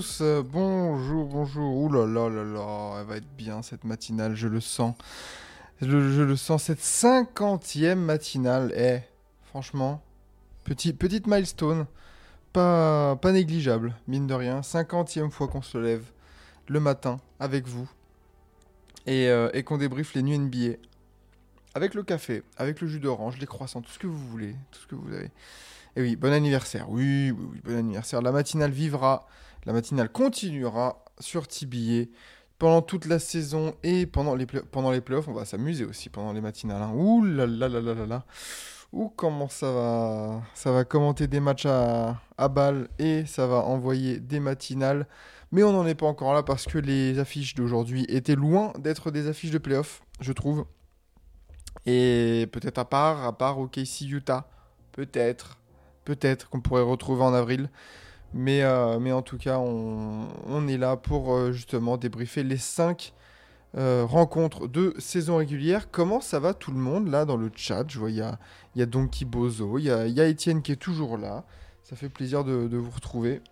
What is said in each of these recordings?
Tous, bonjour, bonjour, ouh là là là là, elle va être bien cette matinale, je le sens, je, le sens, cette cinquantième matinale, eh, franchement, petit, petite milestone, pas, pas négligeable, mine de rien, cinquantième fois qu'on se lève le matin avec vous et, euh, qu'on débriefe les nuits NBA, avec le café, avec le jus d'orange, les croissants, tout ce que vous voulez, tout ce que vous avez. Et oui, bon anniversaire. Oui, oui, oui, bon anniversaire. La matinale vivra, la matinale continuera sur TBA pendant toute la saison et pendant les, pendant les playoffs. On va s'amuser aussi pendant les matinales. Hein. Ouh là là là là là là. Ouh, comment ça va Ça va commenter des matchs à, à balle et ça va envoyer des matinales. Mais on n'en est pas encore là parce que les affiches d'aujourd'hui étaient loin d'être des affiches de playoffs, je trouve. Et peut-être à part, à part OKC Utah. Peut-être peut-être qu'on pourrait retrouver en avril. Mais, euh, mais en tout cas, on, on est là pour euh, justement débriefer les 5 rencontres de saison régulière. Comment ça va tout le monde là dans le chat? Je vois, il y a, y a Donkey Bozo, il y a, y Étienne qui est toujours là. Ça fait plaisir de, vous retrouver.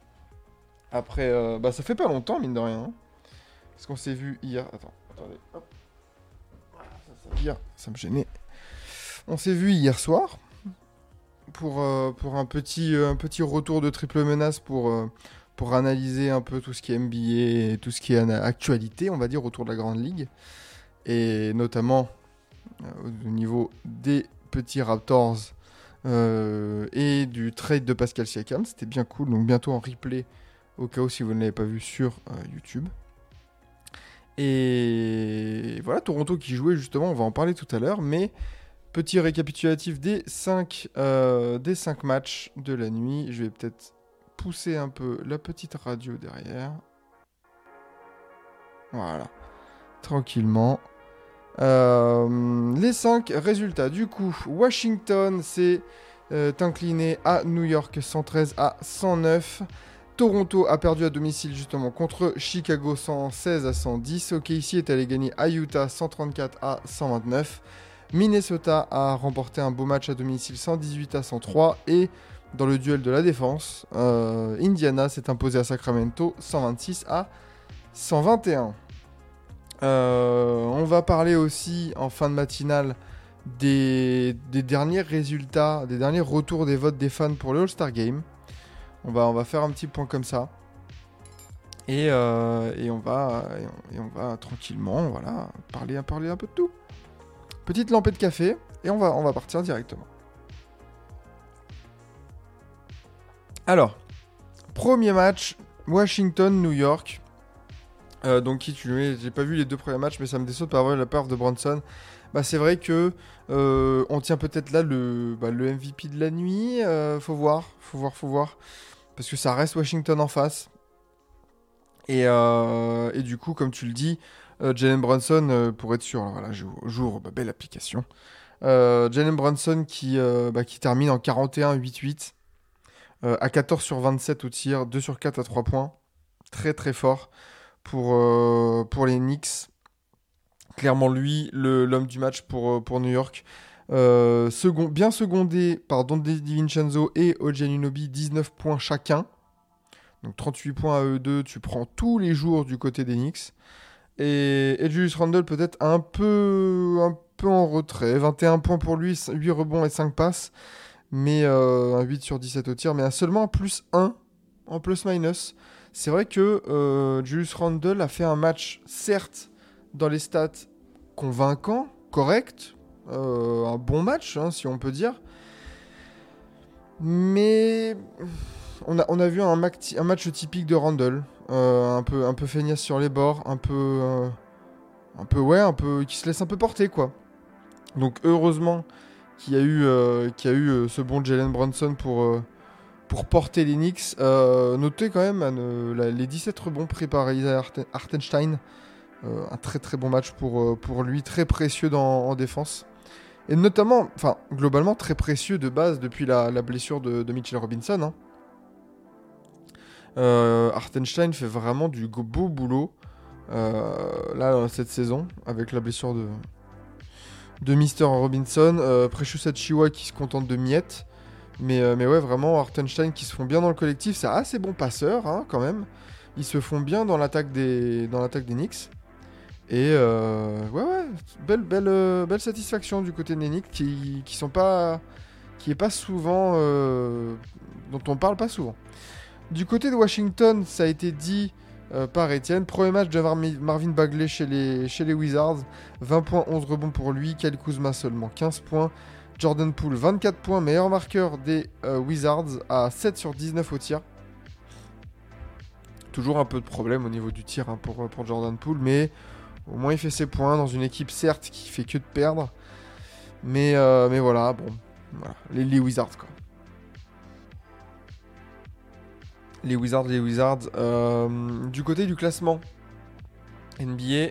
Après, euh, bah, ça fait pas longtemps, mine de rien. hein. Parce qu'on s'est vu hier. Attends, attendez. hop. Hier, ça me gênait. On s'est vu hier soir pour, euh, pour un, petit, euh, un petit retour de triple menace pour, euh, pour analyser un peu tout ce qui est NBA et tout ce qui est actualité, on va dire, autour de la Grande Ligue. Et notamment au niveau des petits Raptors et du trade de Pascal Siakam. C'était bien cool, donc bientôt en replay au cas où si vous ne l'avez pas vu sur YouTube. Et voilà, Toronto qui jouait justement, on va en parler tout à l'heure, mais Petit récapitulatif des 5 des cinq matchs de la nuit. Je vais peut-être pousser un peu la petite radio derrière. Voilà. Tranquillement. Euh, les 5 résultats. Du coup, Washington s'est euh, incliné à New York 113 à 109. Toronto a perdu à domicile justement contre Chicago 116 à 110. OKC est allé gagner à Utah 134 à 129. Minnesota a remporté un beau match à domicile 118 à 103 et dans le duel de la défense, euh, Indiana s'est imposé à Sacramento 126 à 121. Euh, on va parler aussi en fin de matinale des, derniers résultats, des derniers retours des votes des fans pour le All-Star Game. On va, faire un petit point comme ça. Et, euh, et on va tranquillement voilà, parler, parler un peu de tout. Petite lampée de café et on va, partir directement. Alors, premier match, Washington-New York. Euh, donc, qui tu J'ai pas vu les deux premiers matchs, mais ça me déçoit de pas avoir la peur de Bronson. Bah, c'est vrai que euh, on tient peut-être là le, bah, MVP de la nuit. Euh, faut voir, faut voir, faut voir. Parce que ça reste Washington en face. Et, et du coup, comme tu le dis, Jalen Brunson, euh, pour être sûr, alors voilà, j'ouvre, bah, belle application. Euh, Jalen Brunson qui, euh, bah, termine en 41-8-8, euh, à 14 sur 27 au tir, 2 sur 4 à 3 points. Très très fort pour, euh, les Knicks. Clairement, lui, l'homme du match pour, euh, New York. Euh, bien secondé par Dante DiVincenzo et OG Anunoby, 19 points chacun. Donc 38 points à eux deux, tu prends tous les jours du côté des Knicks. Et, Julius Randle peut-être un peu, un peu en retrait. 21 points pour lui, 8 rebonds et 5 passes. Mais euh, un 8 sur 17 au tir. Mais seulement un plus 1 en plus-minus. C'est vrai que euh, Julius Randle a fait un match, certes, dans les stats convaincant, correct. euh, un bon match, hein, si on peut dire. Mais on a, vu un match typique de Randle. Euh, un peu un peu feignasse sur les bords, un peu euh, un peu ouais, un peu qui se laisse un peu porter quoi. Donc heureusement qu'il y a eu euh, qu'il y a eu ce bon Jalen Brunson pour pour porter les Knicks. Notez quand même les 17 rebonds pris par Isaiah Harten- Hartenstein. Un très très bon match pour, pour lui, très précieux en défense. Et notamment, enfin, globalement, très précieux de base depuis la, blessure de, de Mitchell Robinson. hein. Euh, Hartenstein fait vraiment du beau boulot euh, là cette saison avec la blessure de, de Mr. Robinson. Euh, Precious qui se contente de miettes. Mais, euh, mais ouais, vraiment, Hartenstein qui se font bien dans le collectif. C'est assez bon passeur hein, quand même. Ils se font bien dans l'attaque des, dans Knicks. Et euh, ouais, ouais, belle, belle, satisfaction du côté des Knicks qui, qui sont pas. qui est pas souvent. dont on parle pas souvent. Du côté de Washington, ça a été dit euh, par Etienne. Premier match de Marmi- Marvin Bagley chez les, Wizards. 20 points, 11 rebonds pour lui. Kyle Kuzma seulement 15 points. Jordan Poole 24 points, meilleur marqueur des euh, Wizards à 7 sur 19 au tir. Toujours un peu de problème au niveau du tir hein, pour, Jordan Poole, mais au moins il fait ses points dans une équipe certes qui fait que de perdre. Mais, euh, voilà, bon, les Wizards quoi. Les Wizards, les Wizards. Euh, du côté du classement NBA,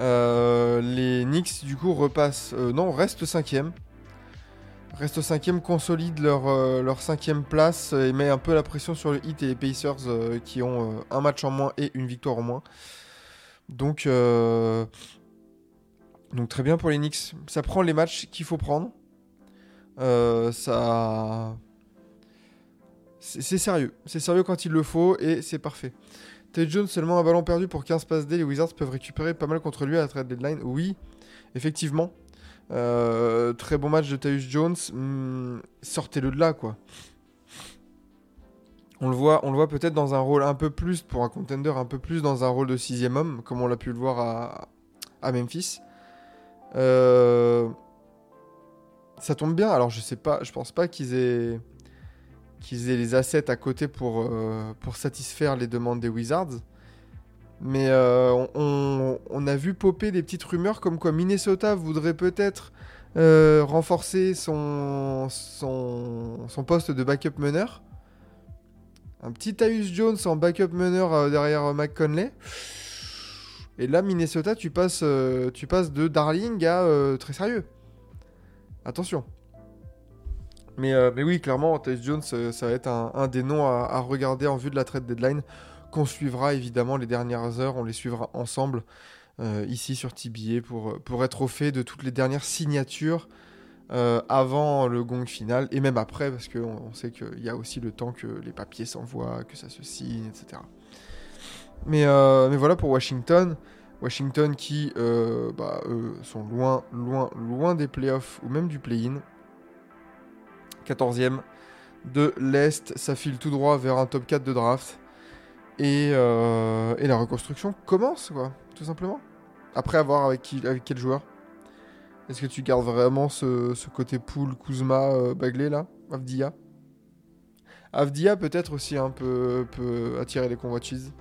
euh, les Knicks du coup repassent, euh, non, restent cinquième. Reste cinquième, consolide leur, leur cinquième place et met un peu la pression sur le Heat et les Pacers qui ont un match en moins et une victoire en moins. Donc, donc très bien pour les Knicks. Ça prend les matchs qu'il faut prendre. Ça, c'est sérieux. C'est sérieux quand il le faut et c'est parfait. Ted Jones seulement un ballon perdu pour 15 passes D. Les Wizards peuvent récupérer pas mal contre lui à la trade deadline. Oui, effectivement. Euh, très bon match de Tyus Jones. Hmm, Sortez-le de là, quoi. On le voit, voit peut-être dans un rôle un peu plus, pour un contender, un peu plus dans un rôle de sixième homme, comme on l'a pu le voir à, à Memphis. Euh, ça tombe bien. Alors, je sais pas, je pense pas qu'ils aient, qu'ils aient les assets à côté pour, euh, pour satisfaire les demandes des Wizards. Mais euh, on, a vu popper des petites rumeurs comme quoi Minnesota voudrait peut-être euh, renforcer son, son, son poste de backup meneur. Un petit Tyus Jones en backup meneur derrière McConley. Et là, Minnesota, tu passes, tu passes de darling à très sérieux. Attention. Mais, euh, mais oui, clairement, Tyus Jones, euh, ça va être un, des noms à, regarder en vue de la trade deadline qu'on suivra évidemment les dernières heures, on les suivra ensemble euh, ici sur TBA pour, pour être au fait de toutes les dernières signatures avant le gong final et même après parce qu'on on sait qu'il y a aussi le temps que les papiers s'envoient, que ça se signe, etc. Mais, voilà pour Washington. Washington qui bah, sont loin, loin, loin des playoffs ou même du play-in. 14e de l'Est, ça file tout droit vers un top 4 de draft. Et, euh, et la reconstruction commence, quoi, tout simplement. Après avoir avec, qui, avec quel joueur? Est-ce que tu gardes vraiment ce, côté pool, Kuzma, euh, Bagley, là? Avdia? Avdia peut-être aussi un peu, peut attirer les convoitises.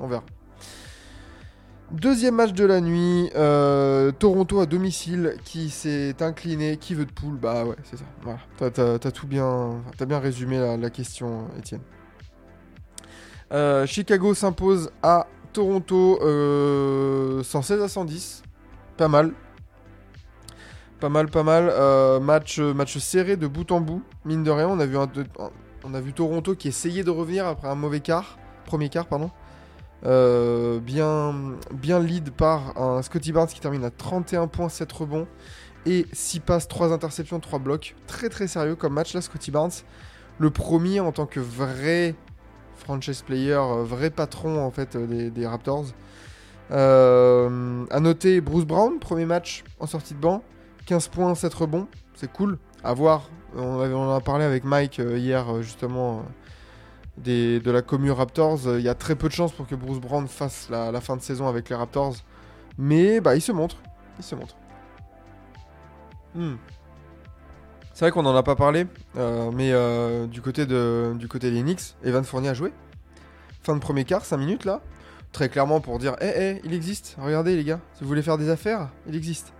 On verra. Deuxième match de la nuit, euh, Toronto à domicile qui s'est incliné. Qui veut de poule Bah ouais, c'est ça. Voilà. T'as, tout bien, t'as bien résumé la, question, Étienne. Euh, Chicago s'impose à Toronto euh, 116 à 110. Pas mal. Pas mal, pas mal. Euh, match, match serré de bout en bout. Mine de rien, on a vu Toronto qui essayait de revenir après un mauvais quart. Premier quart, pardon. Euh, bien, bien lead par un Scotty Barnes qui termine à 31 points, 7 rebonds et 6 passes, 3 interceptions, 3 blocs. Très très sérieux comme match là, Scotty Barnes. Le premier en tant que vrai franchise player, euh, vrai patron en fait euh, des, Raptors. Euh, à noter Bruce Brown, premier match en sortie de banc, 15 points, 7 rebonds, c'est cool. À voir, on, avait- on en a parlé avec Mike hier justement de la commu Raptors. Euh, Il y a très peu de chances pour que Bruce Brown fasse la, fin de saison avec les Raptors, mais bah il se montre, il se montre. Hmm. C'est vrai qu'on n'en a pas parlé, euh, mais euh, du, côté de, du côté des Knicks, Evan Fournier a joué. Fin de premier quart, 5 minutes là. Très clairement pour dire, hé, hé, il existe. Regardez les gars, si vous voulez faire des affaires, il existe.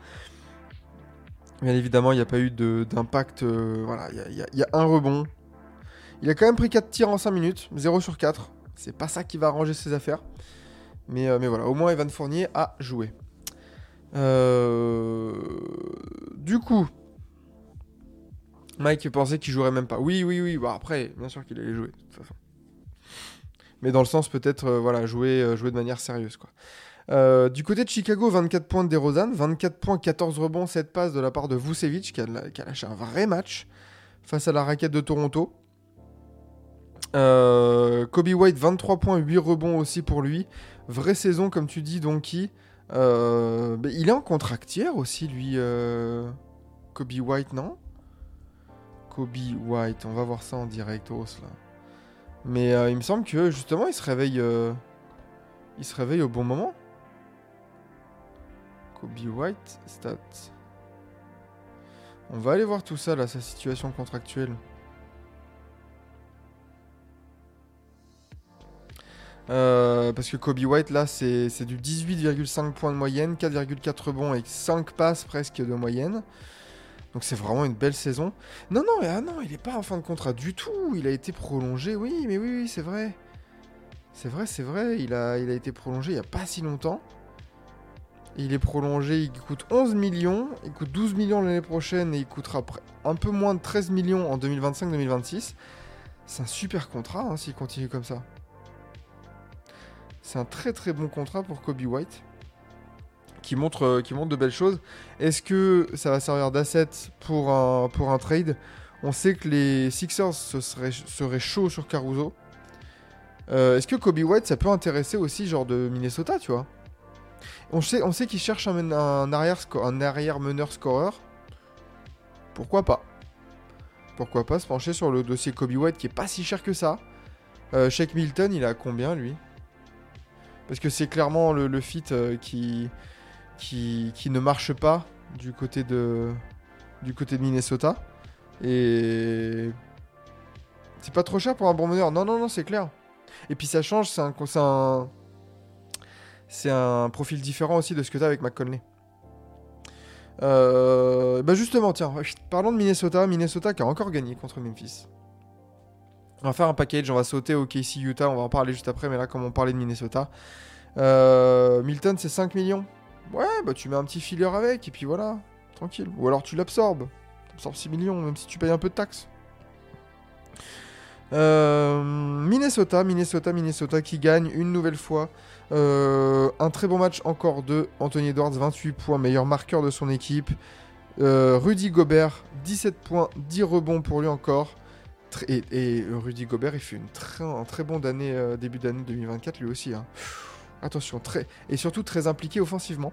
Bien évidemment, il n'y a pas eu d'impact. voilà, il y a un rebond. Il a quand même pris 4 tirs en 5 minutes, 0 sur 4. C'est pas ça qui va arranger ses affaires. Mais, euh, mais voilà, au moins Evan Fournier a joué. Euh, Du coup, Mike pensait qu'il jouerait même pas. Oui, oui, oui. Bah après, bien sûr qu'il allait jouer, de toute façon. Mais dans le sens peut-être, euh, voilà, jouer, jouer de manière sérieuse, quoi. Du côté de Chicago, 24 points de DeRozan, 24 points, 14 rebonds, 7 passes de la part de Vucevic, qui a, qui a lâché un vrai match face à la raquette de Toronto. Euh, Kobe White, 23 points, 8 rebonds aussi pour lui. Vraie saison, comme tu dis, Donkey. Euh, il est en contractière aussi, lui, euh, Kobe White, non? Kobe White, on va voir ça en direct, os. Mais il me semble que justement, il se réveille, il se réveille au bon moment. Kobe White, stats. On va aller voir tout ça, là, sa situation contractuelle. Euh, parce que Kobe White, là, c'est du 18,5 points de moyenne, 4,4 rebonds et 5 passes presque de moyenne. Donc c'est vraiment une belle saison. Non, non, ah non, il n'est pas en fin de contrat du tout. Il a été prolongé, oui, mais oui, oui, c'est vrai. C'est vrai, c'est vrai. Il a, il a été prolongé il n'y a pas si longtemps. Il est prolongé, il coûte 11 millions, il coûte 12 millions l'année prochaine et il coûtera un peu moins de 13 millions en 2025-2026. C'est un super contrat hein, s'il continue comme ça. C'est un très très bon contrat pour Kobe White qui montre, euh, de belles choses. Est-ce que ça va servir d'asset pour un, trade? On sait que les Sixers se seraient, chauds sur Caruso. Euh, Est-ce que Kobe White ça peut intéresser aussi genre de Minnesota, tu vois? On sait, on sait qu'il cherche un, un arrière, un arrière meneur scoreur. Pourquoi pas? Pourquoi pas se pencher sur le dossier Kobe White qui est pas si cher que ça? Euh, Shake Milton, il a combien lui? Parce que c'est clairement le, le fit euh, qui, qui, qui ne marche pas du côté de, du côté de Minnesota. Et c'est pas trop cher pour un bon meneur. Non, non, non, c'est clair. Et puis ça change, c'est un, un, un profil différent aussi de ce que tu as avec McConley. Euh, bah justement, tiens, parlons de Minnesota. Minnesota qui a encore gagné contre Memphis. On va faire un package, on va sauter au KC Utah, on va en parler juste après, mais là, comme on parlait de Minnesota. Euh, Milton, c'est 5 millions. Ouais, bah tu mets un petit filler avec, et puis voilà, tranquille. Ou alors tu l'absorbes. Tu absorbes 6 millions, même si tu payes un peu de taxes. Euh, Minnesota, Minnesota, Minnesota qui gagne une nouvelle fois. Euh, un très bon match encore de Anthony Edwards, 28 points, meilleur marqueur de son équipe. Rudy Gobert, 17 points, 10 rebonds pour lui encore. Et, et Rudy Gobert, il fait un très bon euh, début d'année 2024 lui aussi. hein. Attention, et surtout très impliqué offensivement.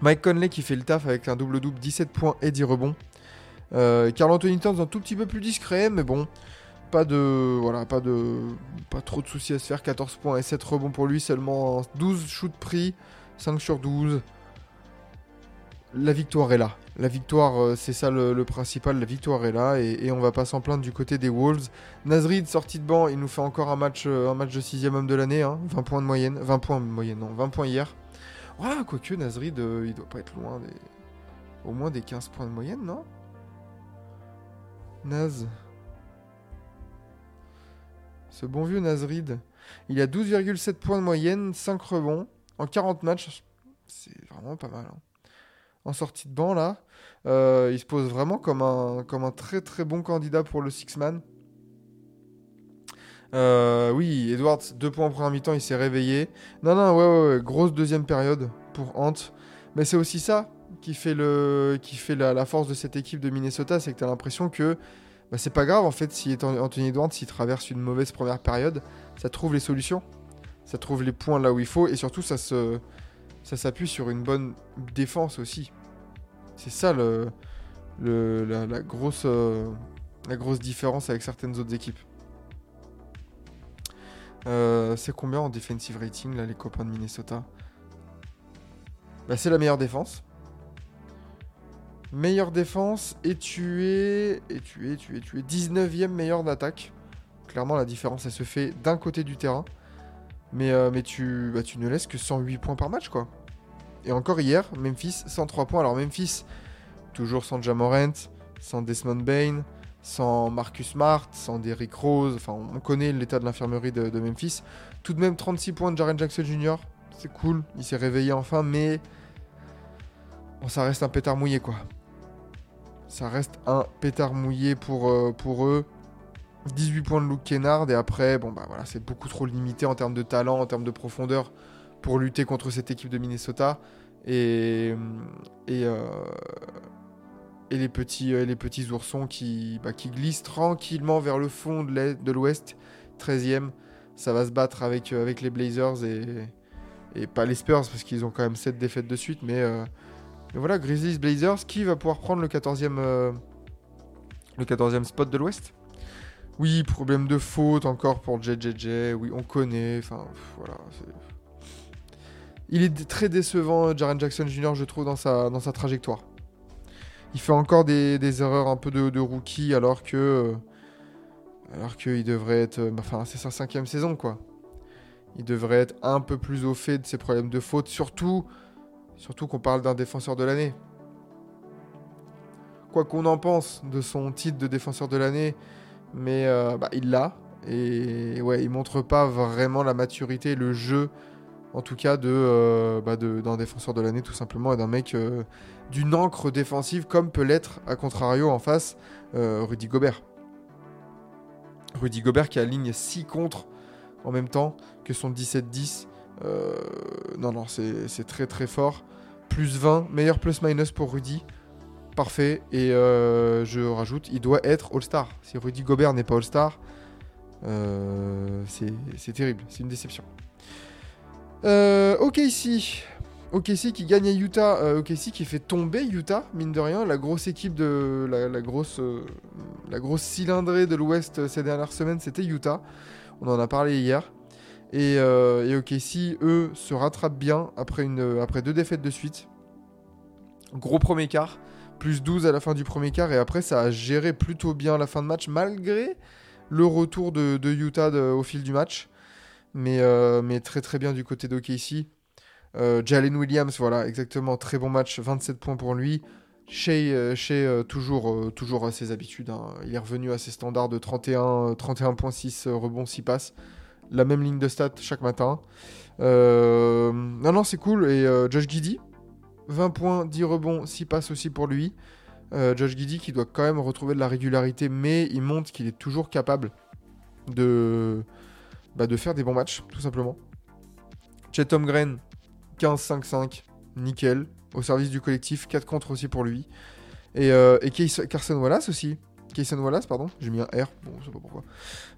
Mike Conley qui fait le taf avec un double-double, 17 points et 10 rebonds. Euh, Carl Anthony Towns un tout petit peu plus discret, mais bon, pas de voilà, pas de pas trop de soucis à se faire. 14 points et 7 rebonds pour lui, seulement 12 shoots pris, 5 sur 12. La victoire est là. La victoire, euh, c'est ça le, principal. La victoire est là et, et on va pas s'en plaindre du côté des Wolves. Nasrid sorti de banc, il nous fait encore un match, euh, un match de sixième homme de l'année, hein, 20 points de moyenne, 20 points de moyenne, non, 20 points hier. Ouais, quoique Nasrid, euh, il doit pas être loin des, au moins des 15 points de moyenne, non? Naz. Ce bon vieux Nazrid. Il a 12,7 points de moyenne, 5 rebonds en 40 matchs. C'est vraiment pas mal. hein. En sortie de banc, là, euh, il se pose vraiment comme un, très très bon candidat pour le Six-Man. Euh, oui, Edwards, 2 points en première mi-temps, il s'est réveillé. Non, non, ouais, ouais, grosse deuxième période pour Ant. Mais c'est aussi ça qui fait, la, force de cette équipe de Minnesota, c'est que tu l'impression que bah, c'est pas grave en fait si Anthony Edwards s'il traverse une mauvaise première période, ça trouve les solutions, ça trouve les points là où il faut et surtout ça se ça s'appuie sur une bonne défense aussi. C'est ça euh, la grosse différence avec certaines autres équipes. Euh, c'est combien en defensive rating là les copains de Minnesota? Bah, c'est la meilleure défense. Meilleure défense et tu es. Et tu es, tu es, tu es 19ème meilleur d'attaque. Clairement, la différence, elle se fait d'un côté du terrain. Mais, euh, tu, bah, tu ne laisses que 108 points par match, quoi. Et encore hier, Memphis, 103 points. Alors, Memphis, toujours sans Jamorant, sans Desmond Bain, sans Marcus Smart, sans Derrick Rose. Enfin, on connaît l'état de l'infirmerie de, Memphis. Tout de même 36 points de Jaren Jackson Jr. C'est cool, il s'est réveillé enfin, mais bon, ça reste un pétard mouillé quoi. Ça reste un pétard mouillé pour, euh, pour eux. 18 points de Luke Kennard et après, bon bah voilà, c'est beaucoup trop limité en termes de talent, en termes de profondeur pour lutter contre cette équipe de Minnesota. Et, et, euh, et les, petits, euh, les petits oursons qui, bah, qui glissent tranquillement vers le fond de l'Ouest, 13e. Ça va se battre avec, euh, avec les Blazers et, et pas les Spurs parce qu'ils ont quand même 7 défaites de suite. Mais, euh, voilà, Grizzlies Blazers, qui va pouvoir prendre le 14e, euh, le 14e spot de l'Ouest? Oui, problème de faute encore pour JJJ. Oui, on connaît. Enfin, voilà. Il est très décevant, Jaren Jackson Jr., je trouve, dans sa, dans sa trajectoire. Il fait encore des, des erreurs un peu de, rookie alors que. euh, Alors qu'il devrait être. euh, Enfin, c'est sa cinquième saison, quoi. Il devrait être un peu plus au fait de ses problèmes de faute, surtout. Surtout qu'on parle d'un défenseur de l'année. Quoi qu'on en pense de son titre de défenseur de l'année, mais euh, bah, il l'a. Et ouais, il montre pas vraiment la maturité, le jeu, en tout cas, euh, bah, d'un défenseur de l'année, tout simplement, et d'un mec euh, d'une encre défensive, comme peut l'être, à contrario, en face, euh, Rudy Gobert. Rudy Gobert qui aligne 6 contre en même temps que son 17-10. Euh, non, non, c'est très très fort. Plus 20, meilleur plus-minus pour Rudy. Parfait. Et je rajoute, il doit être All-Star. Si Rudy Gobert n'est pas All-Star, c'est terrible. C'est une déception. Euh, ok, ici. OKC qui gagne à Utah. Euh, OKC qui fait tomber Utah, mine de rien. La grosse équipe de. La, grosse, euh, la grosse cylindrée de l'Ouest ces dernières semaines, c'était Utah. On en a parlé hier. Et, OKC, eux, se rattrapent bien après, deux défaites de suite. Gros premier quart. Plus 12 à la fin du premier quart. Et après, ça a géré plutôt bien la fin de match, malgré le retour de, Utah au fil du match. Mais, euh, mais très très bien du côté d'OKC. Euh, Jalen Williams, voilà, exactement, très bon match, 27 points pour lui. Shea, euh, euh, toujours, toujours à ses habitudes, hein. il est revenu à ses standards de 31, euh, 31.6 euh, rebonds, 6 passes. La même ligne de stats chaque matin. Non, non, c'est cool. Et Josh Giddy, 20 points, 10 rebonds, 6 passes aussi pour lui. Euh, Josh Giddy qui doit quand même retrouver de la régularité, mais il montre qu'il est toujours capable de, bah, de faire des bons matchs, tout simplement. Chet Holmgren, 15-5-5, nickel, au service du collectif, 4 contre aussi pour lui. Et, euh, Carson Wallace aussi. Kayson Wallace, pardon, j'ai mis un R, bon, je sais pas pourquoi.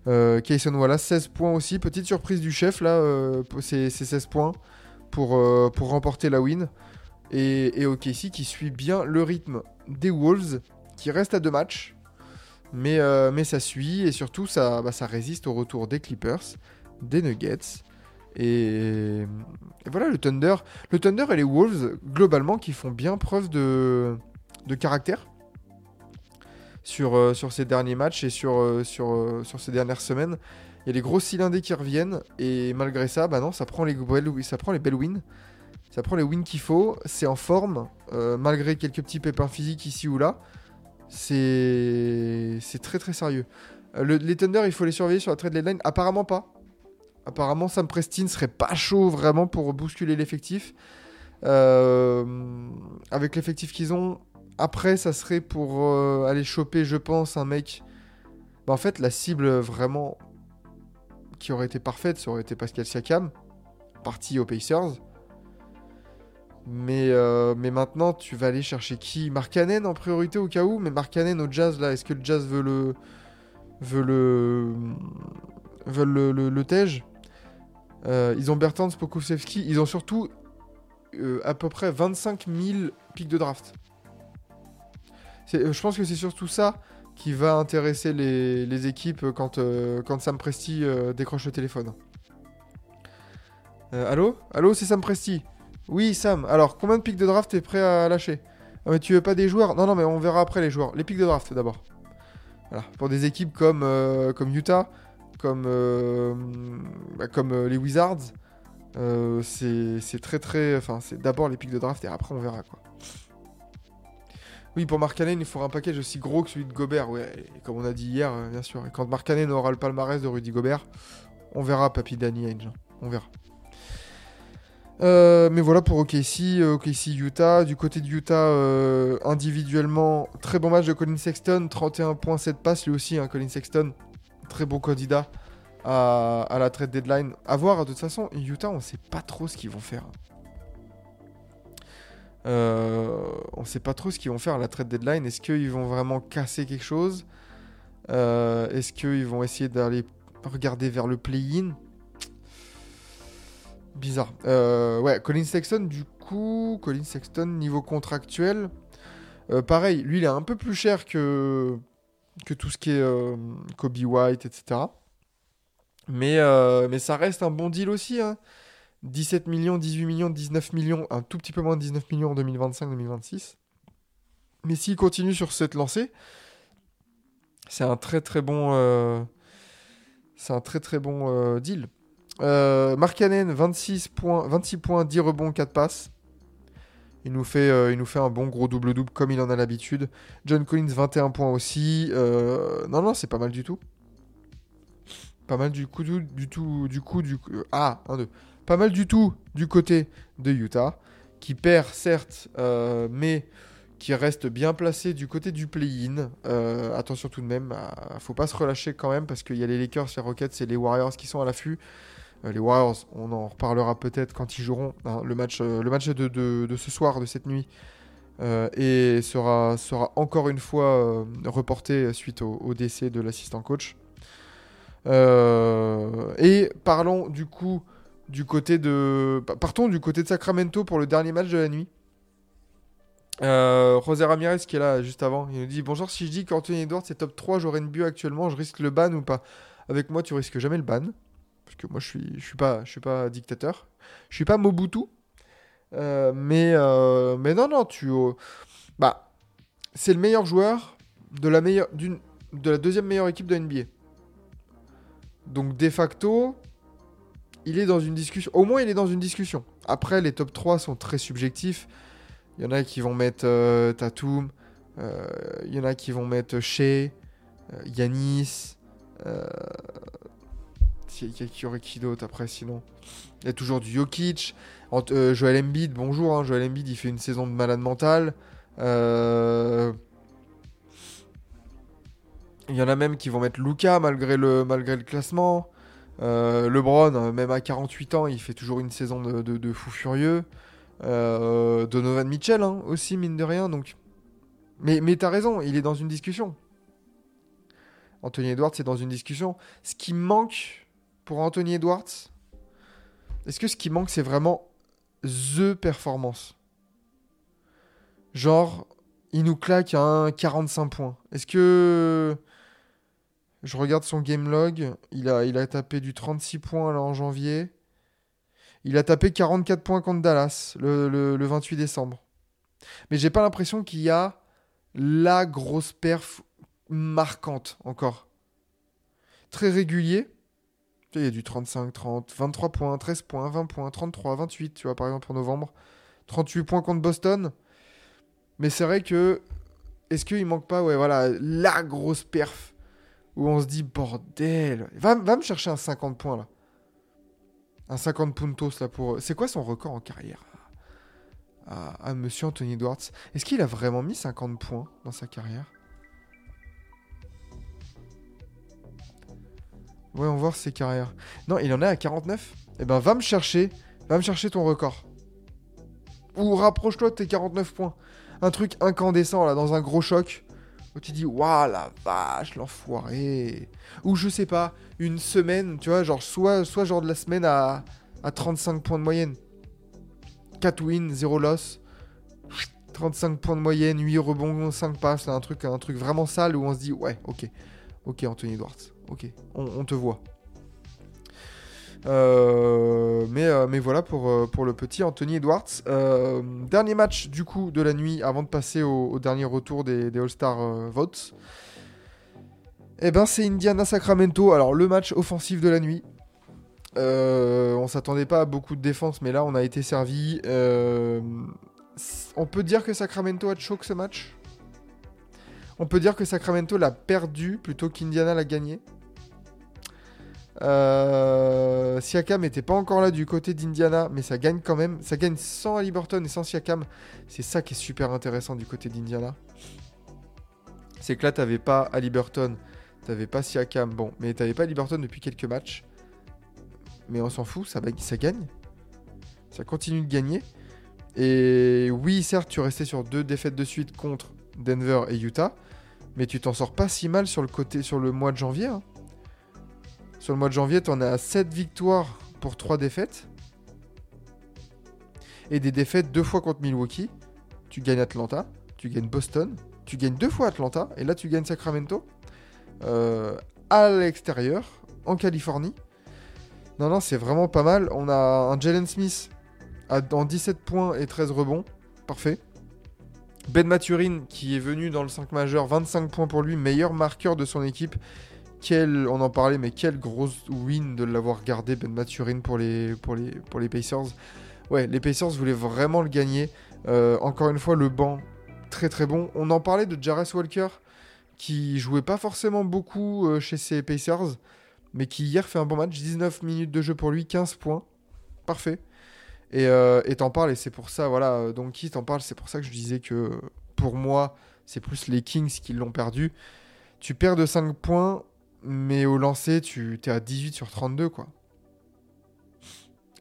Euh, Wallace, 16 points aussi. Petite surprise du chef, là, euh, c'est c'est 16 points pour, euh, pour remporter la win. Et, et OKC qui suit bien le rythme des Wolves, qui reste à deux matchs. Mais, euh, mais ça suit, et surtout, ça, bah, ça résiste au retour des Clippers, des Nuggets. Et, voilà, le Thunder. Le Thunder et les Wolves, globalement, qui font bien preuve de, caractère sur, euh, sur ces derniers matchs et sur, euh, sur, ces dernières semaines. Il y a les grosses cylindrés qui reviennent et malgré ça, bah non, ça prend les, belles- wins. Ça prend les wins qu'il faut. C'est en forme, malgré quelques petits pépins physiques ici ou là. C'est très très sérieux. Euh, le- les Thunder, il faut les surveiller sur la trade deadline. Apparemment pas. Apparemment, Sam Preston serait pas chaud vraiment pour bousculer l'effectif. Euh, avec l'effectif qu'ils ont, après, ça serait pour euh, aller choper, je pense, un mec. Bah, en fait, la cible vraiment qui aurait été parfaite, ça aurait été Pascal Siakam, parti aux Pacers. Mais, euh, mais maintenant, tu vas aller chercher qui? Mark Cannon en priorité au cas où, mais Mark Cannon au Jazz, là, est-ce que le Jazz veut le. veut le. veut le, le, le tège Euh, Ils ont Bertrand Spokowski, ils ont surtout euh, à peu près 25 000 pics de draft. Je pense que c'est surtout ça qui va intéresser les, les équipes quand, quand Sam Presti décroche le téléphone. Allô? Allô, c'est Sam Presti? Oui, Sam. Alors, combien de pics de draft t'es prêt à lâcher? Ah, mais Tu veux pas des joueurs? Non, non, mais on verra après les joueurs. Les pics de draft d'abord. Voilà. Pour des équipes comme, euh, comme Utah, comme, euh, bah, euh, les Wizards, c'est très très. Enfin, c'est d'abord les pics de draft et après on verra quoi. Oui, pour Markkanen, il faudra un package aussi gros que celui de Gobert, ouais, et comme on a dit hier, bien sûr. Et quand Markkanen aura le palmarès de Rudy Gobert, on verra Papy Danny Ainge, on verra. Euh, mais voilà pour OKC, euh, OKC Utah. Du côté de Utah, euh, individuellement, très bon match de Colin Sexton, 31 points, 7 passes, lui aussi, hein, Colin Sexton, très bon candidat à, la trade deadline. À voir, de toute façon, Utah, on sait pas trop ce qu'ils vont faire. On sait pas trop ce qu'ils vont faire à la trade deadline. Est-ce qu'ils vont vraiment casser quelque chose? Est-ce qu'ils vont essayer d'aller regarder vers le play-in? Bizarre. Euh, ouais, Colin Sexton, du coup, Colin Sexton, niveau contractuel, euh, pareil, lui, il est un peu plus cher que, que tout ce qui est euh, Kobe White, etc. Mais, mais ça reste un bon deal aussi. hein. 17 millions, 18 millions, 19 millions, un tout petit peu moins de 19 millions en 2025-2026. Mais s'il continue sur cette lancée, c'est un très très bon, c'est un très très bon deal. Euh, Markkanen, 26 points, 26 points, 10 rebonds, 4 passes. Il nous, fait, euh, il nous fait un bon gros double-double comme il en a l'habitude. John Collins, 21 points aussi. Euh, non, non, c'est pas mal du tout. Pas mal du coup, du, tout, du coup, du coup. Ah, un, deux. Pas mal du tout du côté de Utah, qui perd certes, mais qui reste bien placé du côté du play-in. Attention tout de même, faut pas se relâcher quand même, parce qu'il y a les Lakers, les Rockets et les Warriors qui sont à l'affût. Euh, les Warriors, on en reparlera peut-être quand ils joueront hein, le match, euh, de, ce soir, de cette nuit. euh, et sera, encore une fois reporté suite au, décès de l'assistant coach. Et parlons du coup du côté de. pa- Partons du côté de Sacramento pour le dernier match de la nuit. José Ramirez qui est là juste avant, il nous dit Bonjour, si je dis qu'Anthony Edwards est top 3, j'aurai une but actuellement, je risque le ban ou pas? Avec moi, tu risques jamais le ban. Parce que moi, je suis, suis, pas, dictateur. Je suis pas Mobutu. Euh, mais, euh, mais non, non, tu. euh, bah, c'est le meilleur joueur de la, deuxième meilleure équipe de NBA. Donc, de facto, il est dans une discussion. Au moins, il est dans une discussion. Après, les top 3 sont très subjectifs. Il y en a qui vont mettre euh, Tatum. Il y en a qui vont mettre Shea, Yanis. Il y aurait qui d'autre après sinon? Il y a toujours du Jokic. Euh, Joel Embiid, bonjour. hein, Joel Embiid, il fait une saison de malade mental. Euh, Il y en a même qui vont mettre Luca malgré le, malgré le classement. Euh, LeBron, euh, même à 48 ans, il fait toujours une saison de, fou furieux. Donovan Mitchell hein, aussi, mine de rien. Donc... Mais, mais t'as raison, il est dans une discussion. Anthony Edwards est dans une discussion. Ce qui manque pour Anthony Edwards, est-ce que ce qui manque, c'est vraiment THE performance? Genre, il nous claque un 45 points. Est-ce que. Je regarde son game log. Il a, tapé du 36 points en janvier. Il a tapé 44 points contre Dallas le, le- le 28 décembre. Mais j'ai pas l'impression qu'il y a la grosse perf marquante encore. Très régulier. Il y a du 35, 30, 23 points, 13 points, 20 points, 33, 28, tu vois, par exemple, en novembre. 38 points contre Boston. Mais c'est vrai que. Est-ce qu'il manque pas, ouais, voilà, la grosse perf où on se dit, bordel. Va, va me chercher un 50 points, là. Un 50 puntos, là, pour. C'est quoi son record en carrière à, à monsieur Anthony Edwards? Est-ce qu'il a vraiment mis 50 points dans sa carrière? Voyons voir ses carrières. Non, il en est à 49 Eh ben, va me chercher. Va me chercher ton record. Ou rapproche-toi de tes 49 points. Un truc incandescent, là, dans un gros choc. Où tu dis, waouh, la vache, l'enfoiré. Ou je sais pas, une semaine, tu vois, genre, soit, soit genre de la semaine à, à 35 points de moyenne. 4 wins, 0 loss. 35 points de moyenne, 8 rebonds, 5 passes, là, un truc, un truc vraiment sale où on se dit, ouais, ok. Ok, Anthony Edwards. Ok, on, te voit. Euh, mais, euh, mais voilà pour, euh, pour le petit Anthony Edwards. Dernier match du coup de la nuit avant de passer au, dernier retour des, All-Star votes. Eh ben c'est Indiana Sacramento. Alors le match offensif de la nuit. On s'attendait pas à beaucoup de défense, mais là on a été servi. On peut dire que Sacramento a choke ce match? On peut dire que Sacramento l'a perdu plutôt qu'Indiana l'a gagné? Euh, Siakam n'était pas encore là du côté d'Indiana, mais ça gagne quand même. Ça gagne sans Haliburton et sans Siakam. C'est ça qui est super intéressant du côté d'Indiana. C'est que là, t'avais pas Haliburton, t'avais pas Siakam, bon, mais t'avais pas Haliburton depuis quelques matchs. Mais on s'en fout, ça gagne. Ça continue de gagner. Et oui, certes, tu restais sur deux défaites de suite contre Denver et Utah, mais tu t'en sors pas si mal sur le côté, sur le mois de janvier. hein. Sur le mois de janvier, t'en es à 7 victoires pour 3 défaites. Et des défaites deux fois contre Milwaukee. Tu gagnes Atlanta, tu gagnes Boston, tu gagnes deux fois Atlanta, et là tu gagnes Sacramento. Euh, à l'extérieur, en Californie. Non, non, c'est vraiment pas mal. On a un Jalen Smith à, en 17 points et 13 rebonds. Parfait. Ben Maturin qui est venu dans le 5 majeur, 25 points pour lui, meilleur marqueur de son équipe. On en parlait, mais quelle grosse win de l'avoir gardé Ben Maturin pour les, pour, les, pour les Pacers. Ouais, les Pacers voulaient vraiment le gagner. Euh, encore une fois, le banc, très très bon. On en parlait de Jarvis Walker, qui jouait pas forcément beaucoup euh, chez ses Pacers, mais qui hier fait un bon match. 19 minutes de jeu pour lui, 15 points. Parfait. Et euh, et t'en parles, et c'est pour ça, voilà, donc qui t'en parle, c'est pour ça que je disais que pour moi, c'est plus les Kings qui l'ont perdu. Tu perds de 5 points, mais au lancer, tu es à 18 sur 32, quoi.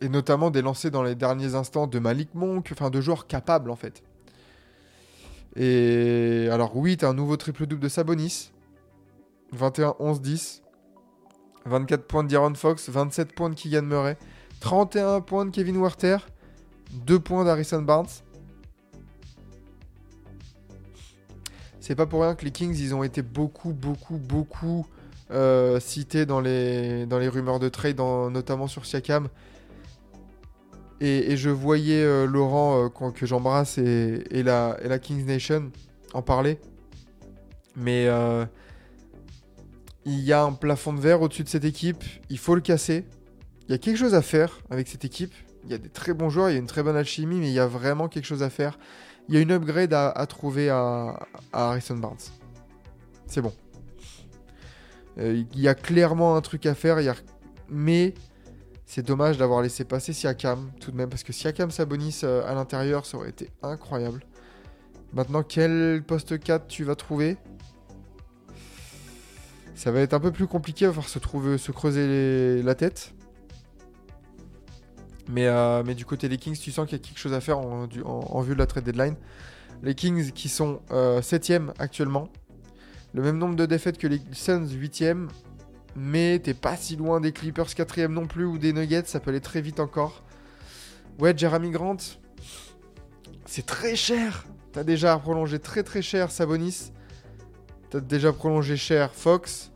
Et notamment des lancers dans les derniers instants de Malik Monk, enfin de joueurs capables en fait. Et alors oui, t'as un nouveau triple-double de Sabonis. 21, 11, 10. 24 points de D'Aaron Fox, 27 points de Keegan Murray, 31 points de Kevin Werther, 2 points d'Harrison Barnes. C'est pas pour rien que les Kings, ils ont été beaucoup, beaucoup, beaucoup euh, cités dans les, dans les rumeurs de trade, notamment sur Siakam. Et, je voyais euh, Laurent, euh, que j'embrasse, et, la, et la Kings Nation en parler. Mais il y a un plafond de verre au-dessus de cette équipe. Il faut le casser. Il y a quelque chose à faire avec cette équipe. Il y a des très bons joueurs, il y a une très bonne alchimie, mais il y a vraiment quelque chose à faire. Il y a une upgrade à, à trouver à, à Harrison Barnes. C'est bon. Euh, Il y a clairement un truc à faire, mais c'est dommage d'avoir laissé passer Siakam tout de même, parce que Siakam Sabonis euh, à l'intérieur, ça aurait été incroyable. Maintenant, quel poste 4 tu vas trouver? Ça va être un peu plus compliqué, il va falloir se, trouver, se creuser la tête. Mais, euh, mais du côté des Kings, tu sens qu'il y a quelque chose à faire en, vue de la trade deadline. Les Kings qui sont 7ème actuellement. Le même nombre de défaites que les Suns 8ème. Mais t'es pas si loin des Clippers 4ème non plus ou des Nuggets. Ça peut aller très vite encore. Ouais, Jeremy Grant. C'est très cher. T'as déjà prolongé très très cher Sabonis. T'as déjà prolongé cher Fox.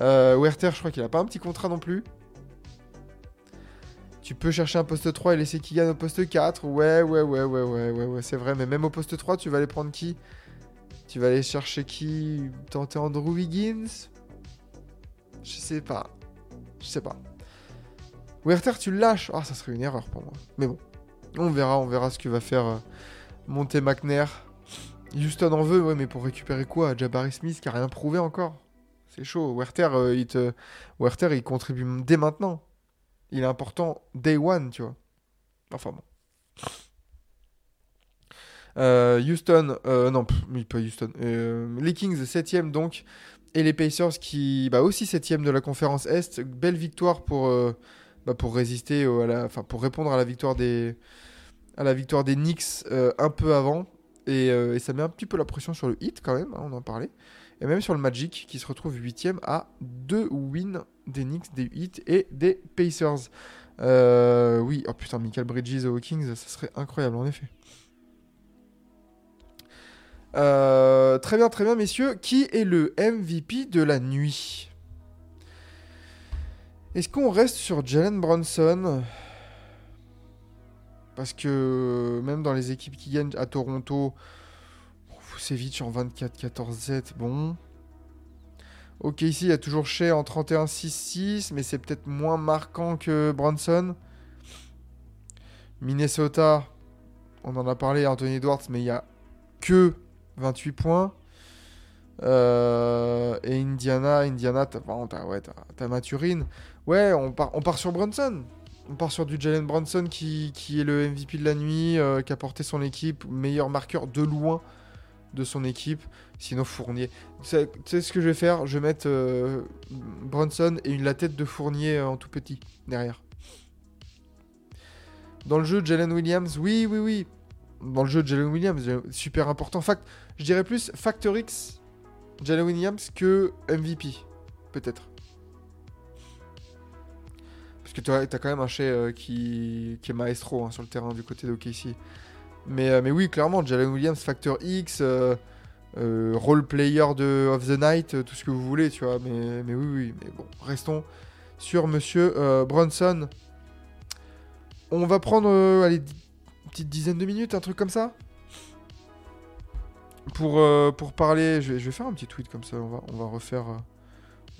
Euh, Werther, je crois qu'il a pas un petit contrat non plus. Tu peux chercher un poste 3 et laisser Keegan au poste 4. Ouais, ouais, ouais, ouais, ouais, ouais, ouais, c'est vrai. Mais même au poste 3, tu vas aller prendre qui? Tu vas aller chercher qui? Tenter Andrew Wiggins Je sais pas. Je sais pas. Werther, tu lâches Ah, ça serait une erreur pour moi. Mais bon. On verra, on verra ce que va faire euh, Monte McNair. Houston en veut, ouais, mais pour récupérer quoi? Jabari Smith qui a rien prouvé encore. C'est chaud. Werther, euh, il te... Werther, il contribue dès maintenant. Il est important day one, tu vois. Enfin bon. Euh, Houston, euh, non, pff, pas Houston. Euh, les Kings, 7ème donc. Et les Pacers qui, bah aussi 7ème de la conférence Est. Belle victoire pour, bah, pour résister, à la, enfin pour répondre à la victoire des, à la victoire des Knicks un peu avant. Et, ça met un petit peu la pression sur le hit quand même, hein, on en parlait. Et même sur le Magic qui se retrouve 8ème à 2 wins des Knicks, des Heat et des Pacers. Oui, oh putain, Michael Bridges aux Kings, ça serait incroyable en effet. Euh, très bien, très bien, messieurs. Qui est le MVP de la nuit? Est-ce qu'on reste sur Jalen Bronson Parce que même dans les équipes qui gagnent à Toronto, Vucevic en 24-14-7, bon. Ok, ici il y a toujours Shea en 31-6-6, mais c'est peut-être moins marquant que Bronson. Minnesota, on en a parlé, Anthony Edwards, mais il y a que 28 points. Euh, et Indiana, Indiana, t'as ouais, Maturine. Ouais, on part, on part sur Brunson. On part sur du Jalen Brunson qui, est le MVP de la nuit, euh, qui a porté son équipe, meilleur marqueur de loin de son équipe. Sinon, Fournier. Tu sais ce que je vais faire? Je vais mettre euh, Brunson et la tête de Fournier en tout petit derrière. Dans le jeu, Jalen Williams, oui, oui, oui. Dans le jeu, Jalen Williams, super important. Fact, je dirais plus Factor X, Jalen Williams que MVP, peut-être. Parce que tu as, quand même un Shea euh, qui, est maestro hein, sur le terrain du côté d'OKC. Mais, euh, mais oui, clairement, Jalen Williams, Factor X, euh, euh, role player de of the night, tout ce que vous voulez, tu vois. Mais, mais oui, oui, mais bon, restons sur Monsieur Bronson. On va prendre, allez, petite dizaine de minutes, un truc comme ça pour, euh, pour parler, je vais, faire un petit tweet comme ça, on va, on va, refaire, euh,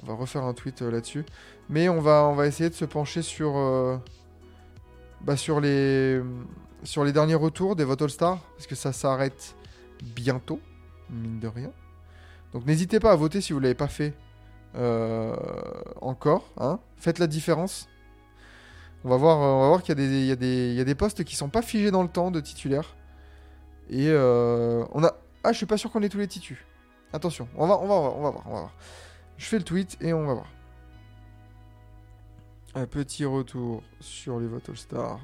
on va refaire un tweet euh, là-dessus. Mais on va, on va essayer de se pencher sur, bah, sur, les, sur les derniers retours des votes All-Star, parce que ça s'arrête bientôt, mine de rien. Donc n'hésitez pas à voter si vous ne l'avez pas fait encore. Hein. Faites la différence. On va voir, euh, on va qu'il y, a des- postes qui sont pas figés dans le temps de titulaires. Et euh, on a. Ah, je suis pas sûr qu'on ait tous les titus. Attention, on va, on va, voir, on va voir, on va voir. Je fais le tweet et on va voir. Un petit retour sur les votes All-Star.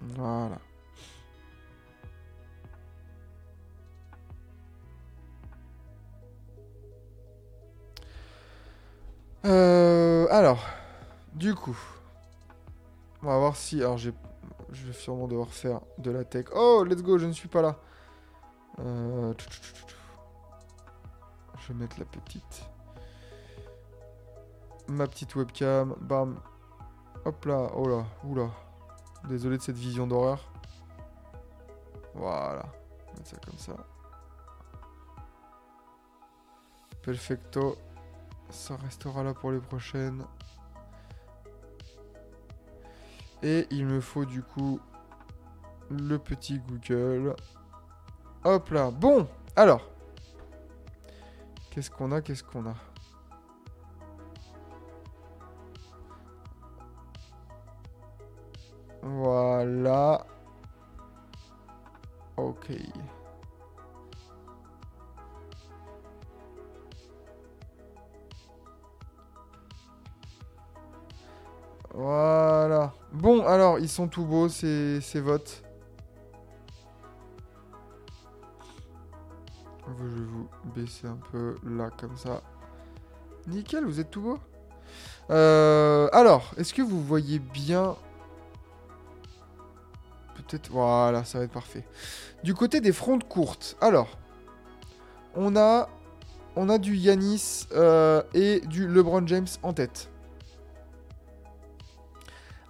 Voilà. Euh, alors, du coup, on va voir si. Alors, je vais sûrement devoir faire de la tech. Oh, let's go, je ne suis pas là. Euh. Je vais mettre la petite. Ma petite webcam. Bam. Hop là. Oh là. Oula. Désolé de cette vision d'horreur. Voilà. Mettre ça comme ça. Perfecto. Ça restera là pour les prochaines. Et il me faut du coup le petit Google. Hop là. Bon, alors. Qu'est-ce qu'on a Qu'est-ce qu'on a? Voilà. Ok. Voilà. Bon, alors, ils sont tout beaux, ces, votes. Je vais vous baisser un peu là, comme ça. Nickel, vous êtes tout beau. Euh, alors, est-ce que vous voyez bien? Peut-être... Voilà, ça va être parfait. Du côté des frontes courtes. Alors, on a, on a du Yanis euh, et du LeBron James en tête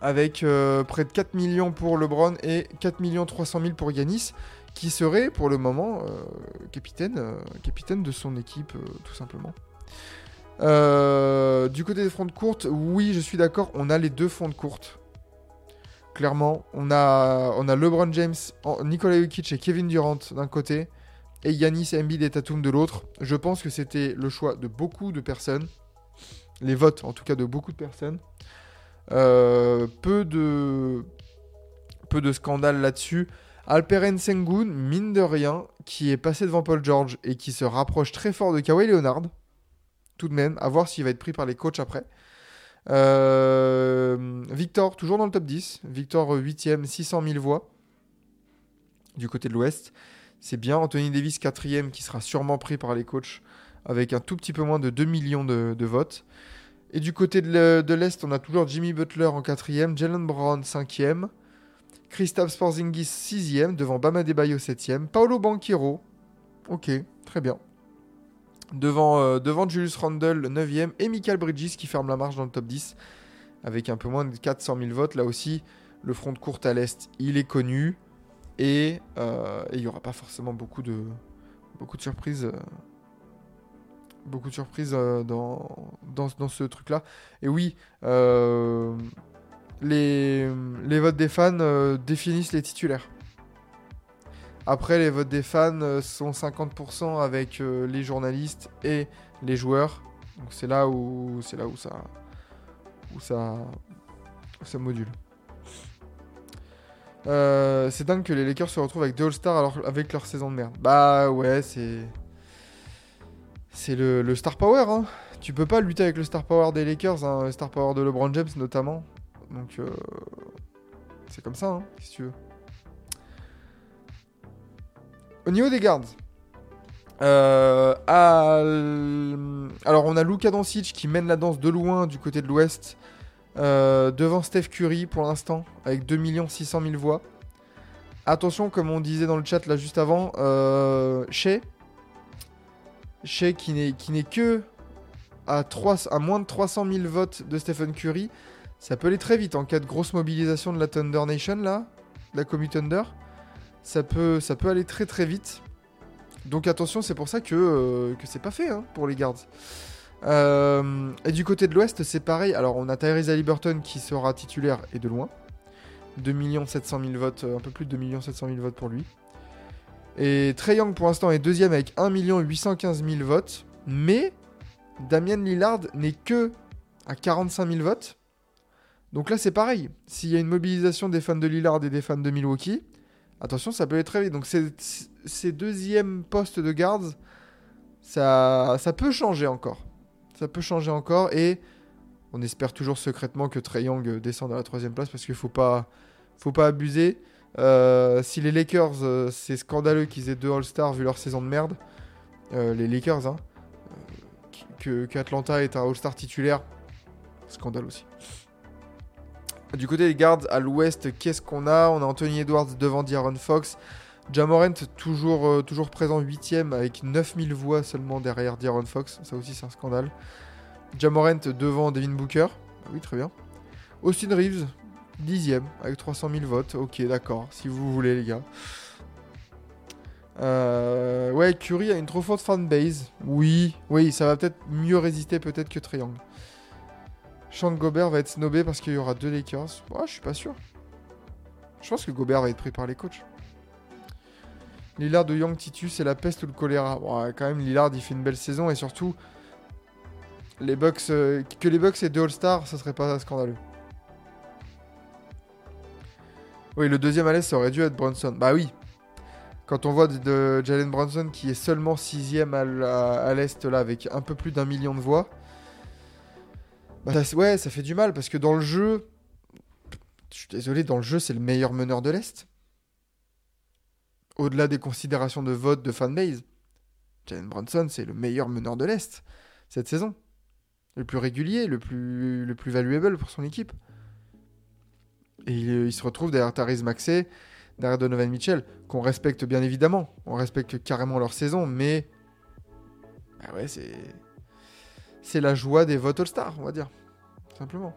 avec euh, près de 4 millions pour LeBron et 4 millions 300 000 pour Yanis, qui serait pour le moment euh, capitaine, euh, capitaine de son équipe, tout simplement. Du côté des fronts de courtes, oui, je suis d'accord, on a les deux fronts de courtes. Clairement, on a, on a LeBron James, Nikola Jokic et Kevin Durant d'un côté, et Yanis, Embiid et Tatum de l'autre. Je pense que c'était le choix de beaucoup de personnes, les votes en tout cas de beaucoup de personnes. Euh, peu de peu de scandales là-dessus. Alperen Sengun, mine de rien, qui est passé devant Paul George et qui se rapproche très fort de Kawhi Leonard. Tout de même, à voir s'il va être pris par les coachs après. Euh, Victor, toujours dans le top 10. Victor 8ème, 600 000 voix du côté de l'Ouest. C'est bien. Anthony Davis 4ème, qui sera sûrement pris par les coachs avec un tout petit peu moins de 2 millions de, de votes. Et du côté de le- de l'Est, on a toujours Jimmy Butler en quatrième, Jalen Brown cinquième, Kristaps Porzingis sixième, devant Bama Debayo septième, Paolo Banquero, ok, très bien, devant, euh, devant Julius Randle neuvième, et Michael Bridges qui ferme la marche dans le top 10, avec un peu moins de 400 000 votes. Là aussi, le front de courte à l'Est, il est connu, et euh, il n'y aura pas forcément beaucoup de, beaucoup de surprises. euh, beaucoup de surprises euh, dans, ce truc-là. Et oui, euh, les, votes des fans euh, définissent les titulaires. Après, les votes des fans sont 50% avec les journalistes et les joueurs. Donc c'est là où c'est ça où ça ça module. C'est dingue que les Lakers se retrouvent avec deux All-Stars alors avec leur saison de merde. Bah ouais, c'est c'est le, star power. Hein. Tu peux pas lutter avec le star power des Lakers, hein, le star power de LeBron James notamment. Donc euh, c'est comme ça, hein, si tu veux. Au niveau des guards, euh, alors on a Luka Doncic qui mène la danse de loin du côté de l'Ouest, euh, devant Steph Curry pour l'instant, avec 2 600 000 voix. Attention, comme on disait dans le chat là juste avant, euh, Shea, qui n'est que à, 3, à moins de 300 000 votes de Stephen Curry, ça peut aller très vite en cas de grosse mobilisation de la Thunder Nation là, la commu Thunder. Ça peut, aller très très vite. Donc attention, c'est pour ça que, euh, c'est pas fait hein, pour les guards. Euh, et du côté de l'Ouest, c'est pareil. Alors on a Tyrese Halliburton qui sera titulaire et de loin. 2 700 000 votes, euh, un peu plus de 2 700 000 votes pour lui. Et Trey Young pour l'instant est deuxième avec 1 815 000 votes. Mais Damien Lillard n'est que à 45 000 votes. Donc là c'est pareil. S'il y a une mobilisation des fans de Lillard et des fans de Milwaukee, attention ça peut aller très vite. Donc ces, deuxièmes postes de guards, ça, ça peut changer encore. Ça peut changer encore et on espère toujours secrètement que Trey Young descende à la troisième place parce qu'il faut pas, faut pas abuser. Euh, si les Lakers, euh, c'est scandaleux qu'ils aient deux All-Stars vu leur saison de merde. Euh, les Lakers, hein. Euh, que, est un All-Star titulaire, scandale aussi. Du côté des guards à l'ouest, qu'est-ce qu'on a? On a Anthony Edwards devant D'Aaron Fox. Jamorant toujours, toujours présent 8ème avec 9000 voix seulement derrière D'Aaron Fox. Ça aussi c'est un scandale. Jamorant devant Devin Booker. Ah Oui très bien. Austin Reeves 10ème avec 300 000 votes. Ok d'accord si vous voulez les gars. Euh, ouais Curry a une trop forte fanbase. Oui, oui ça va peut-être mieux résister peut-être que Triangle. Sean Gobert va être snobé parce qu'il y aura deux Lakers. Ouais, je suis pas sûr. Je pense que Gobert va être pris par les coachs. Lillard de Young Titus, c'est la peste ou le choléra? Bon, quand même, Lillard, il fait une belle saison et surtout, les Bucks, euh, que les Bucks aient deux All-Stars, ça serait pas scandaleux. Oui, le deuxième à l'Est, ça aurait dû être Brunson. Bah oui. Quand on voit de, Jalen Brunson qui est seulement sixième à, l'Est, là, avec un peu plus d'un million de voix, bah, ouais, ça fait du mal parce que dans le jeu, je suis désolé, dans le jeu, c'est le meilleur meneur de l'Est. Au-delà des considérations de vote de fanbase, Jalen Brunson, c'est le meilleur meneur de l'Est cette saison. Le plus régulier, le plus, le plus valuable pour son équipe. Et il, il se retrouve derrière Therese Maxey, derrière Donovan Mitchell, qu'on respecte bien évidemment. On respecte carrément leur saison, mais. Bah ouais, c'est. C'est la joie des votes All-Star, on va dire. Simplement.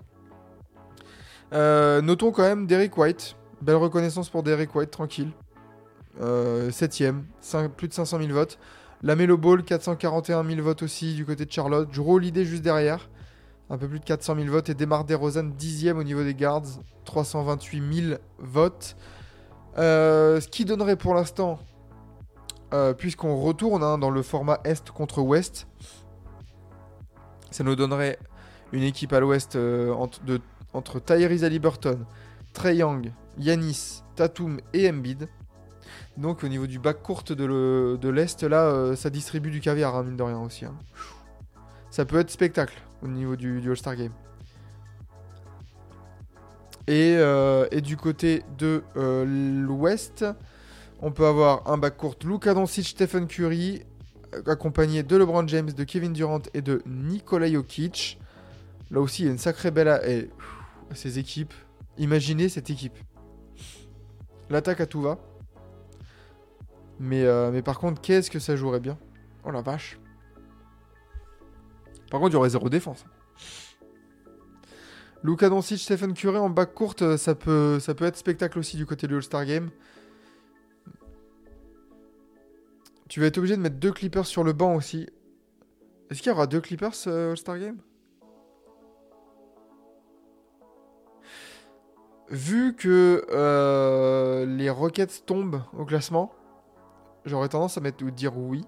Euh, notons quand même Derek White. Belle reconnaissance pour Derek White, tranquille. Euh, septième, plus de 500 000 votes. La Melo Ball, 441 000 votes aussi du côté de Charlotte. Drew Holiday juste derrière, un peu plus de 400 000 votes. Et Demar DeRozan, dixième au niveau des guards, 328 000 votes. Euh, ce qui donnerait pour l'instant, euh, puisqu'on retourne hein, dans le format Est contre Ouest, ça nous donnerait une équipe à l'Ouest euh, entre, entre Tyrese Trey Young, Yanis, Tatum et Embiid. Donc au niveau du bac courte de le- de l'Est, là, ça distribue du caviar, hein, mine de rien aussi. hein. Ça peut être spectacle au niveau du, All-Star Game. Et, euh, et du côté de euh, l'Ouest, on peut avoir un bac court Luka Doncic, Stephen Curry, euh, accompagné de LeBron James, de Kevin Durant et de Nikola Jokic. Là aussi, il y a une sacrée belle... Et, ces équipes. Imaginez cette équipe. L'attaque à tout va. Mais, mais par contre, qu'est-ce que ça jouerait bien? Oh la vache. Par contre, il y aurait zéro défense. Luka Doncic, Stephen Curry en back courte, euh, ça peut, être spectacle aussi du côté du All-Star Game. Tu vas être obligé de mettre deux Clippers sur le banc aussi. Est-ce qu'il y aura deux Clippers euh, All-Star Game? Vu que euh, les Rockets tombent au classement, j'aurais tendance à dire oui.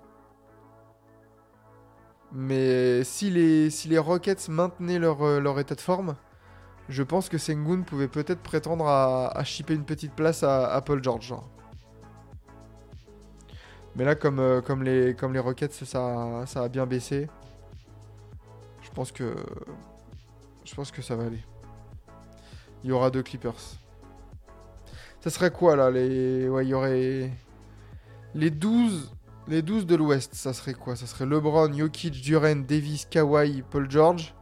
Mais si les, si les Rockets maintenaient leur, euh, leur état de forme, je pense que Sengun pouvait peut-être prétendre à, à shipper une petite place à, à Paul George. genre. Mais là, comme, euh, comme, les, comme les Rockets, ça, ça a bien baissé. Je pense que. Je pense que ça va aller. Il y aura deux Clippers. Ça serait quoi là les... Ouais, il y aurait. Les 12. Les 12 de l'Ouest, ça serait quoi? Ça serait LeBron, Jokic, Duren, Davis, Kawhi, Paul George.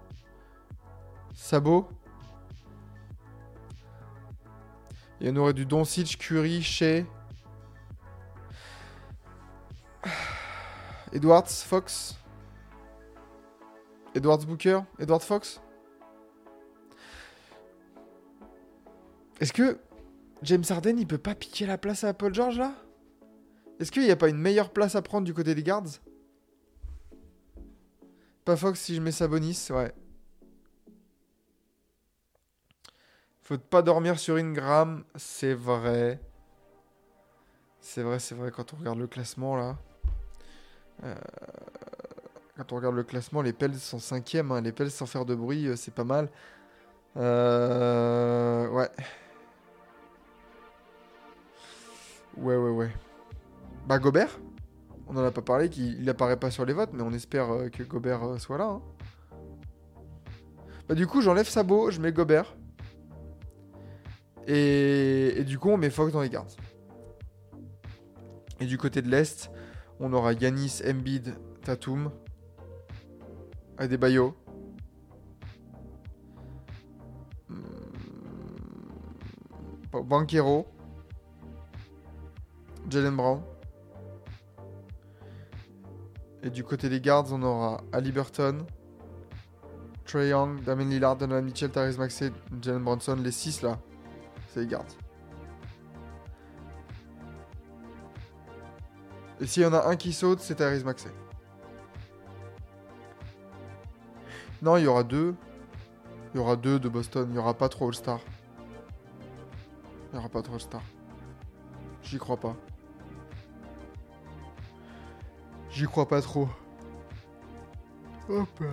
Sabo? Et on aurait du Doncic, Curry, Shea. Edwards, Fox? Edwards Booker, Edward Fox? Est-ce que James Harden il peut pas piquer la place à Paul George là? Est-ce qu'il n'y a pas une meilleure place à prendre du côté des guards Pas Fox si je mets Sabonis, ouais. Faut pas dormir sur Ingram, c'est vrai. C'est vrai, c'est vrai, quand on regarde le classement là. Euh, Quand on regarde le classement, les Pels sont cinquièmes. hein. Les Pels sans faire de bruit, euh, c'est pas mal. Euh, Ouais. Ouais, ouais, ouais. Bah Gobert, on en a pas parlé, il apparaît pas sur les votes, mais on espère euh, que Gobert euh, soit là. hein. Bah du coup, j'enlève Sabo, je mets Gobert. Et... et du coup, on met Fox dans les gardes. Et du côté de l'Est, on aura Yanis, Embiid, Tatum, Adebayo. Hmm, Banquero. Jalen Brown. Et du côté des guards, on aura Ali Burton, Trey Young, Damien Lillard, Donovan Mitchell, Therese Maxey, Jalen Bronson. Les 6 là, c'est les gardes. Et s'il y en a un qui saute, c'est Therese Maxey. Non, il y aura deux. Il y aura deux de Boston. Il n'y aura pas trop All-Star. Il n'y aura pas trop All-Star. J'y crois pas. J'y crois pas trop. Hop.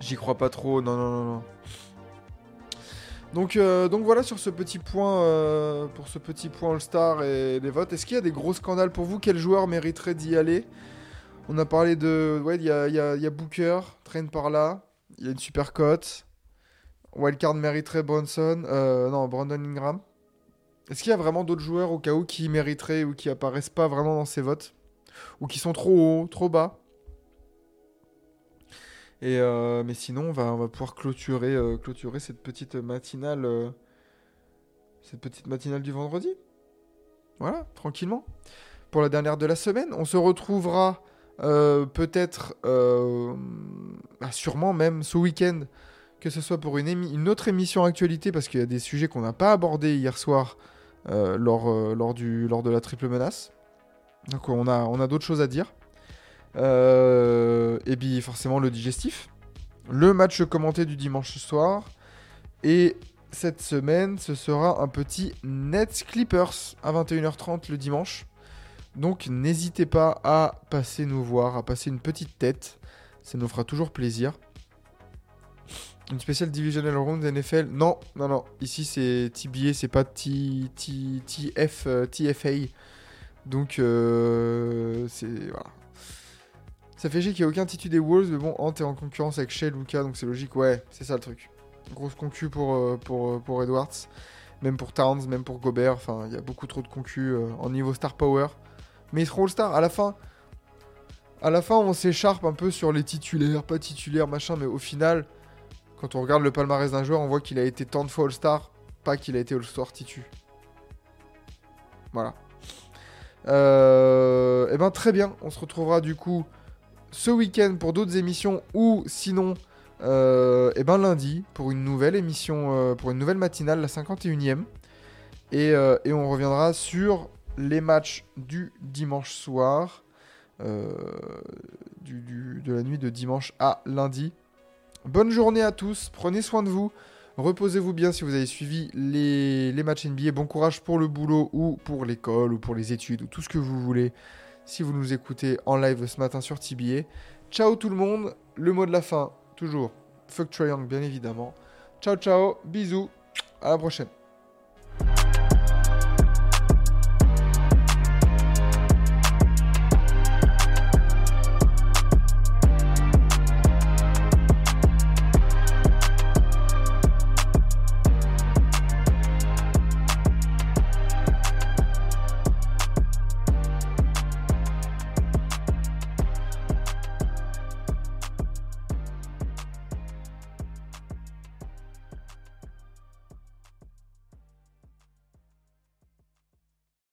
J'y crois pas trop. Non, non, non, non. Donc, euh, donc voilà sur ce petit point, euh, pour ce petit point All-Star et les votes. Est-ce qu'il y a des gros scandales pour vous? Quel joueur mériterait d'y aller? On a parlé de, ouais, il y a, y a Booker, traîne par là. Il y a une super cote. Wildcard mériterait Bronson, euh, non Brandon Ingram. Est-ce qu'il y a vraiment d'autres joueurs au cas où qui mériteraient ou qui apparaissent pas vraiment dans ces votes ou qui sont trop hauts, trop bas? Et euh, mais sinon, on va, pouvoir clôturer, euh, clôturer cette petite matinale, euh, cette petite matinale du vendredi. Voilà, tranquillement. Pour la dernière de la semaine, on se retrouvera peut-être, bah, sûrement même ce week-end, que ce soit pour une, autre émission actualité, parce qu'il y a des sujets qu'on n'a pas abordés hier soir lors, euh, lors, du, lors de la triple menace. Donc on a, on a d'autres choses à dire. Euh, et puis forcément le digestif. Le match commenté du dimanche soir. Et cette semaine, ce sera un petit Nets Clippers à 21h30 le dimanche. Donc n'hésitez pas à passer nous voir, à passer une petite tête. Ça nous fera toujours plaisir. Une spéciale Divisional Round NFL Non, non, non. Ici c'est TBA, c'est pas T, T, TF, euh, TFA. Donc euh, c'est... Voilà. Ça fait chier qu'il n'y ait aucun titu des Wolves, mais bon, Ant est en concurrence avec Shea Luca, donc c'est logique, ouais, c'est ça le truc. Grosse concu pour, euh, pour, pour Edwards, même pour Towns, même pour Gobert, enfin, il y a beaucoup trop de concu en niveau star power. Mais ils seront All-Star, à la fin, à la fin, on s'écharpe un peu sur les titulaires, pas titulaires, machin, mais au final, quand on regarde le palmarès d'un joueur, on voit qu'il a été tant de fois All-Star, pas qu'il a été All-Star titu. Voilà. Euh, et ben très bien, on se retrouvera du coup ce week-end pour d'autres émissions ou sinon euh, et ben lundi pour une nouvelle émission, euh, pour une nouvelle matinale, la 51e. Et, euh, et on reviendra sur les matchs du dimanche soir, de la nuit de dimanche à lundi. Bonne journée à tous, prenez soin de vous. Reposez-vous bien si vous avez suivi les, les matchs NBA. Bon courage pour le boulot ou pour l'école ou pour les études ou tout ce que vous voulez si vous nous écoutez en live ce matin sur TBA. Ciao tout le monde. Le mot de la fin, toujours. Fuck Triangle, bien évidemment. Ciao, ciao. Bisous. À la prochaine.